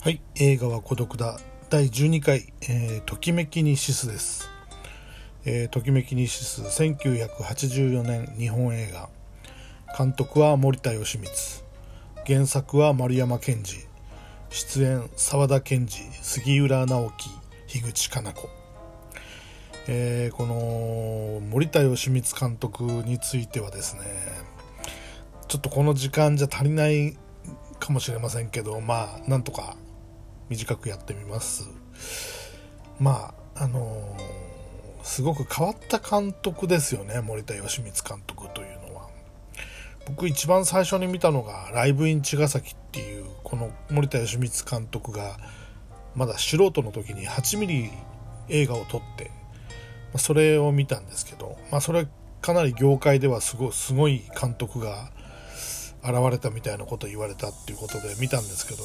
はい、映画は孤独だ。第12回、えーときめきにシスです、えーときめきにシス1984年日本映画。監督は森田義満。原作は丸山健二。出演沢田研二杉浦直樹樋口かな子。えーこの森田義満監督についてはですねちょっとこの時間じゃ足りないかもしれませんけどまあなんとか短くやってみます。まああのーすごく変わった監督ですよね森田義満監督というのは。僕一番最初に見たのが「ライブイン茅ヶ崎」っていうこの森田義満監督がまだ素人の時に8ミリ映画を撮ってまそれを見たんですけど、まあ、それかなり業界ではすごすごい監督が現れたみたいなことを言われたっていうことで見たんですけど、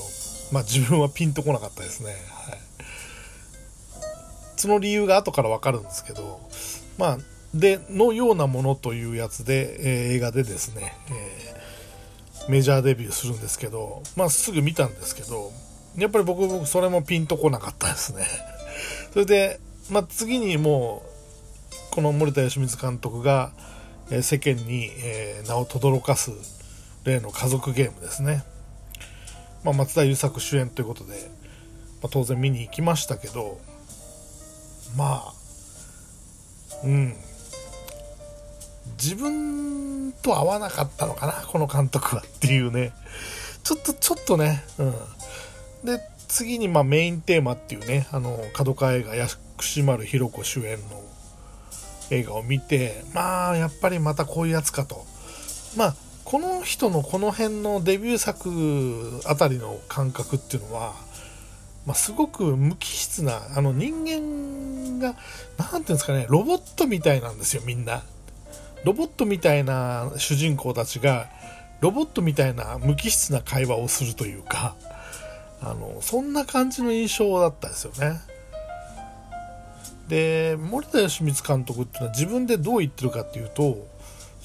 まあ、自分はピンとこなかったですね。はい、その理由が後から分かるんですけど、まあ、でのようなものというやつで、えー映画でですね、えーメジャーデビューするんですけど、まあ、すぐ見たんですけどやっぱり僕僕それもピンとこなかったですね。それで、まあ、次にもうこの森田義満監督が、え世間に、え名を轟かす例の家族ゲームですね、まあ、松田優作主演ということで、まあ、当然見に行きましたけどまあうん。自分と合わなかったのかなこの監督はっていうね。ちょっとちょっとねうん。で次にまあメインテーマっていうねあの角川映画薬師丸ひろ子主演の映画を見てまあやっぱりまたこういうやつかと。まあこの人のこの辺のデビュー作あたりの感覚っていうのは、まあ、すごく無機質なあの人間が何ていうんですかねロボットみたいなんですよみんな。ロボットみたいな主人公たちがロボットみたいな無機質な会話をするというかあのそんな感じの印象だったですよね。で森田義満監督っていうのは自分でどう言ってるかっていうと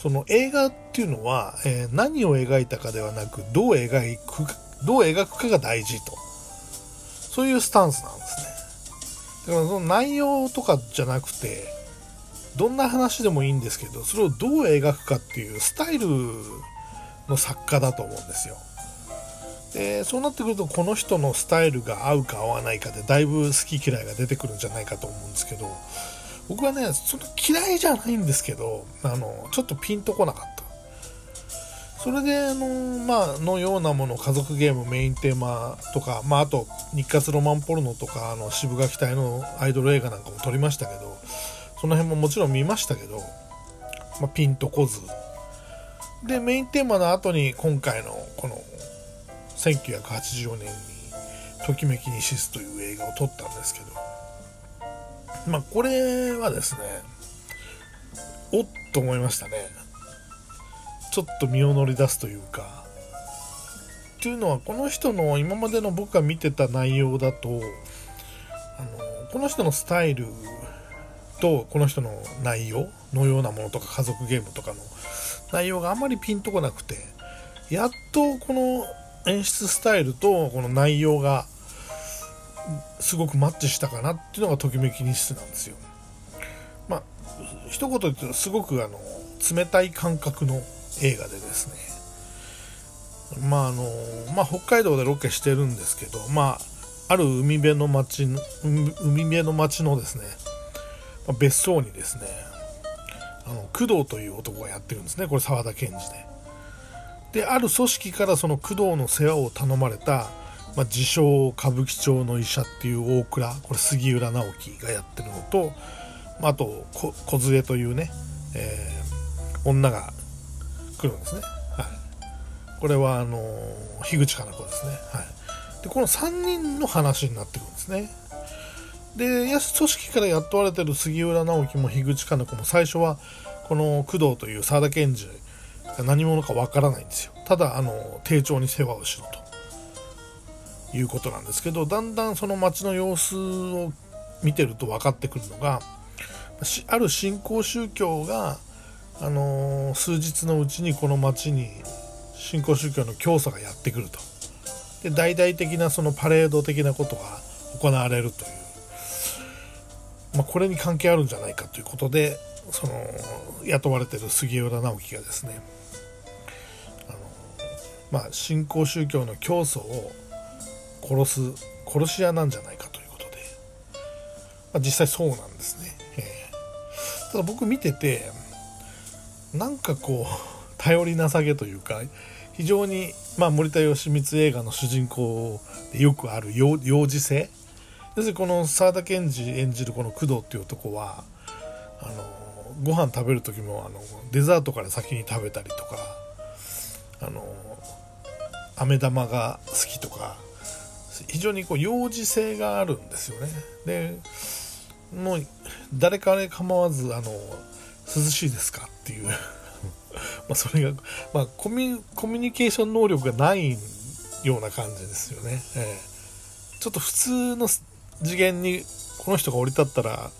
その映画っていうのは、えー何を描いたかではなくどう描くどう描くかが大事と。そういうスタンスなんですね。だからその内容とかじゃなくてどんな話でもいいんですけどそれをどう描くかっていうスタイルの作家だと思うんですよ。でそうなってくるとこの人のスタイルが合うか合わないかでだいぶ好き嫌いが出てくるんじゃないかと思うんですけど僕はねその嫌いじゃないんですけどあのちょっとピンとこなかった。それであのまあのようなもの家族ゲームメインテーマとか、まあ、あと日活ロマンポルノとかあの渋垣隊のアイドル映画なんかも撮りましたけどその辺ももちろん見ましたけど、まあ、ピンとこず。でメインテーマの後に今回のこの1984年に「ときめきにシス」という映画を撮ったんですけどまあこれはですねおっと思いましたね。ちょっと身を乗り出すというか。っていうのはこの人の今までの僕が見てた内容だとあのこの人のスタイルとこの人の内容のようなものとか家族ゲームとかの内容があんまりピンとこなくてやっとこの演出スタイルとこの内容がすごくマッチしたかなっていうのがときめき日数なんですよ。まあ一言で言うとすごくあの冷たい感覚の映画でですねまああのまあ北海道でロケしてるんですけどまあある海辺の町の海辺の町のですねま別荘にですねあの工藤という男がやってるんですねこれ沢田研二で。である組織からその工藤の世話を頼まれた、まあ、自称歌舞伎町の医者っていう大倉これ杉浦直樹がやってるのと、まあ、あとこ梢というね、えー女が来るんですね、はい、これはあのー樋口かな子ですね、はい、でこの3人の話になってくるんですね。で組織から雇われてる杉浦直樹も樋口かな子も最初はこの工藤という沢田研二が何者かわからないんですよ。ただあの丁重に世話をしろと。いうことなんですけどだんだんその町の様子を見てると分かってくるのがある新興宗教が、あのー数日のうちにこの町に新興宗教の教祖がやってくると。で大々的なそのパレード的なことが行われるという、まあ、これに関係あるんじゃないかということでその雇われてる杉浦直樹がですねあの、まあ、新興宗教の教祖を殺す殺し屋なんじゃないかということで、まあ、実際そうなんですね、えー、ただ僕見ててなんかこう 頼りなさげというか非常に、まあ、森田義満映画の主人公でよくある幼児性。要するにこの沢田研二演じるこの工藤っていう男はあのご飯食べる時もあのデザートから先に食べたりとかあの飴玉が好きとか非常にこう幼児性があるんですよね。でもう誰彼構わずあの涼しいですかっていう。まそれが、まあ、コミコミュニケーション能力がないような感じですよね、えー、ちょっと普通の次元にこの人が降り立ったら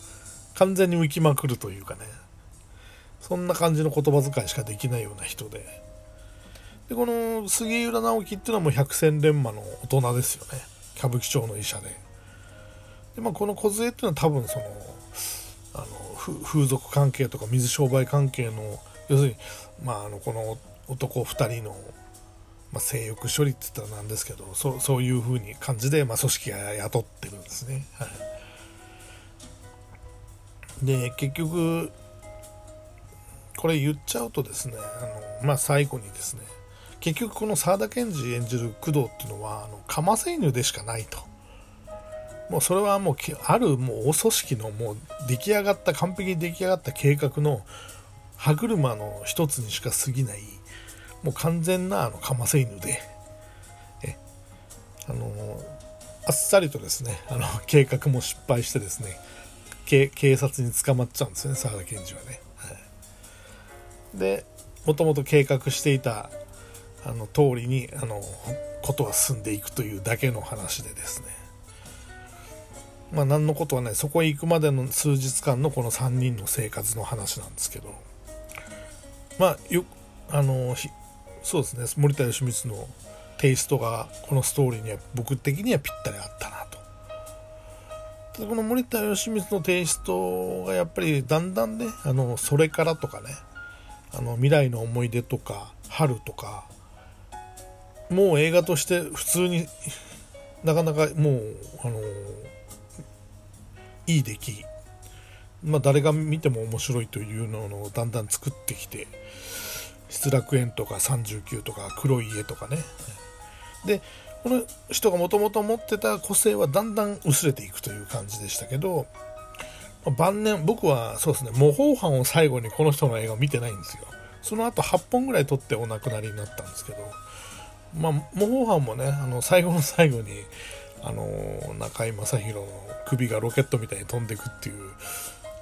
完全に浮きまくるというかね。そんな感じの言葉遣いしかできないような人で。でこの杉浦直樹っていうのはもう百戦錬磨の大人ですよね。歌舞伎町の医者で。で、まあ、この梢っていうのは多分そのあの風俗関係とか水商売関係の要するに、まあ、あのこの男2人の、まあ、性欲処理って言ったらなんですけどそそういう風に感じで、まあ、組織が雇ってるんですね。はい、で結局これ言っちゃうとですねあの、まあ、最後にですね結局この沢田研二演じる工藤っていうのはあのかませ犬でしかないと。もうそれはもうあるもう大組織のもう出来上がった完璧に出来上がった計画の歯車の一つにしか過ぎないもう完全なあのかませ犬で。えあのあっさりとですねあの計画も失敗してですね警察に捕まっちゃうんですよね沢田研二はね。はい。でもともと計画していたあの通りにあのことは進んでいくというだけの話でですね。まあ何のことはない。そこへ行くまでの数日間のこの3人の生活の話なんですけど。まあよあのそうですね。森田義満のテイストがこのストーリーには僕的にはぴったりあったなと。この森田義満のテイストがやっぱりだんだんねあのそれからとかねあの未来の思い出とか春とかもう映画として普通になかなかもうあのいい出来。まあ誰が見ても面白いというのをだんだん作ってきて失楽園とか39とか黒い家とかね。でこの人がもともと持ってた個性はだんだん薄れていくという感じでしたけど晩年僕はそうですね模倣犯を最後にこの人の映画を見てないんですよ。その後8本ぐらい撮ってお亡くなりになったんですけどまあ模倣犯もねあの最後の最後にあの中居正広の首がロケットみたいに飛んでいくっていう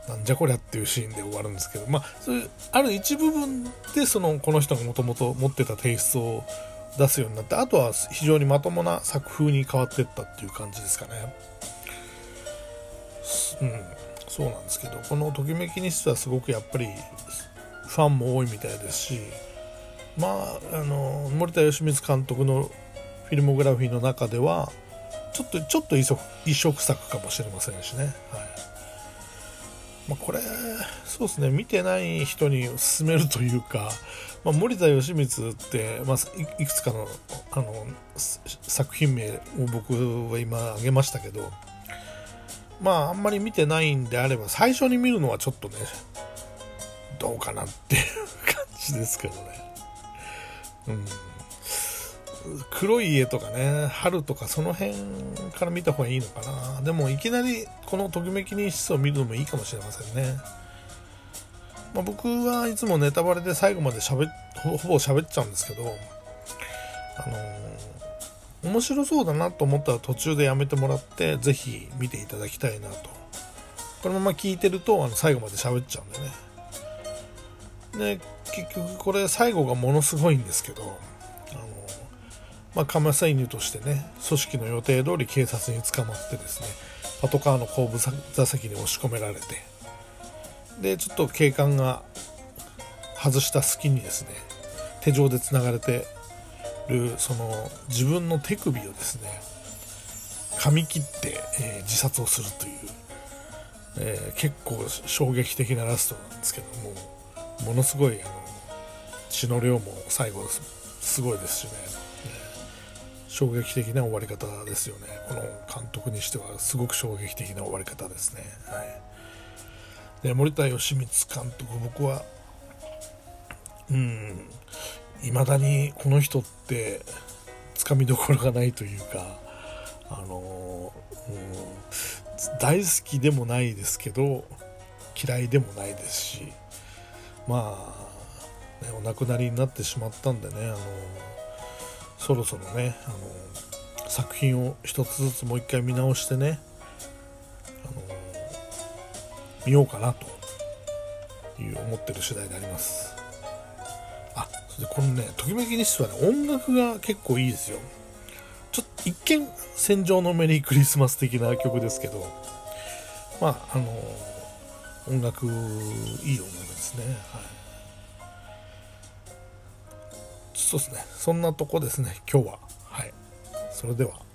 なんじゃこりゃっていうシーンで終わるんですけどまあそういうある一部分でそのこの人がもともと持ってたテイストを出すようになってあとは非常にまともな作風に変わっていったっていう感じですかね。うんそうなんですけどこの「ときめきにしてはすごくやっぱりファンも多いみたいですしまああの森田義満監督のフィルモグラフィーの中ではちょっとちょっと異色異色作かもしれませんしね、はい。まあ、これそうですね。見てない人に勧めるというか、まあ、森田義満って、まあ、いくつかのあの作品名を僕は今挙げましたけどまああんまり見てないんであれば最初に見るのはちょっとねどうかなっていう感じですけどね。うん。黒い家とかね春とかその辺から見た方がいいのかな。でもいきなりこのときめき日数を見るのもいいかもしれませんね、まあ、僕はいつもネタバレで最後までしゃべほぼ喋っちゃうんですけどあのー面白そうだなと思ったら途中でやめてもらってぜひ見ていただきたいなと。このまま聞いてるとあの最後まで喋っちゃうんでね。で結局これ最後がものすごいんですけどあのまあカマサイヌとしてね組織の予定通り警察に捕まってですねパトカーの後部座席に押し込められてでちょっと警官が外した隙にですね手錠でつながれてるその自分の手首をですね噛み切って、えー、自殺をするという、えー、結構衝撃的なラストなんですけども。ものすごいあの血の量も最後すごいですしね、えー、衝撃的な終わり方ですよね。この監督にしてはすごく衝撃的な終わり方ですね、はい、で森田義満監督僕はうんいまだにこの人ってつかみどころがないというかあの、うん、大好きでもないですけど嫌いでもないですしまあ、ね、お亡くなりになってしまったんでねあのそろそろねあの作品を一つずつもう一回見直してねあの見ようかなという思ってる次第であります。あ、それでこのねときめき日誌はね音楽が結構いいですよちょっと一見戦場のメリークリスマス的な曲ですけどまああの音楽いい音楽ですね。はい。そうですね。そんなとこですね今日は。はい。それでは。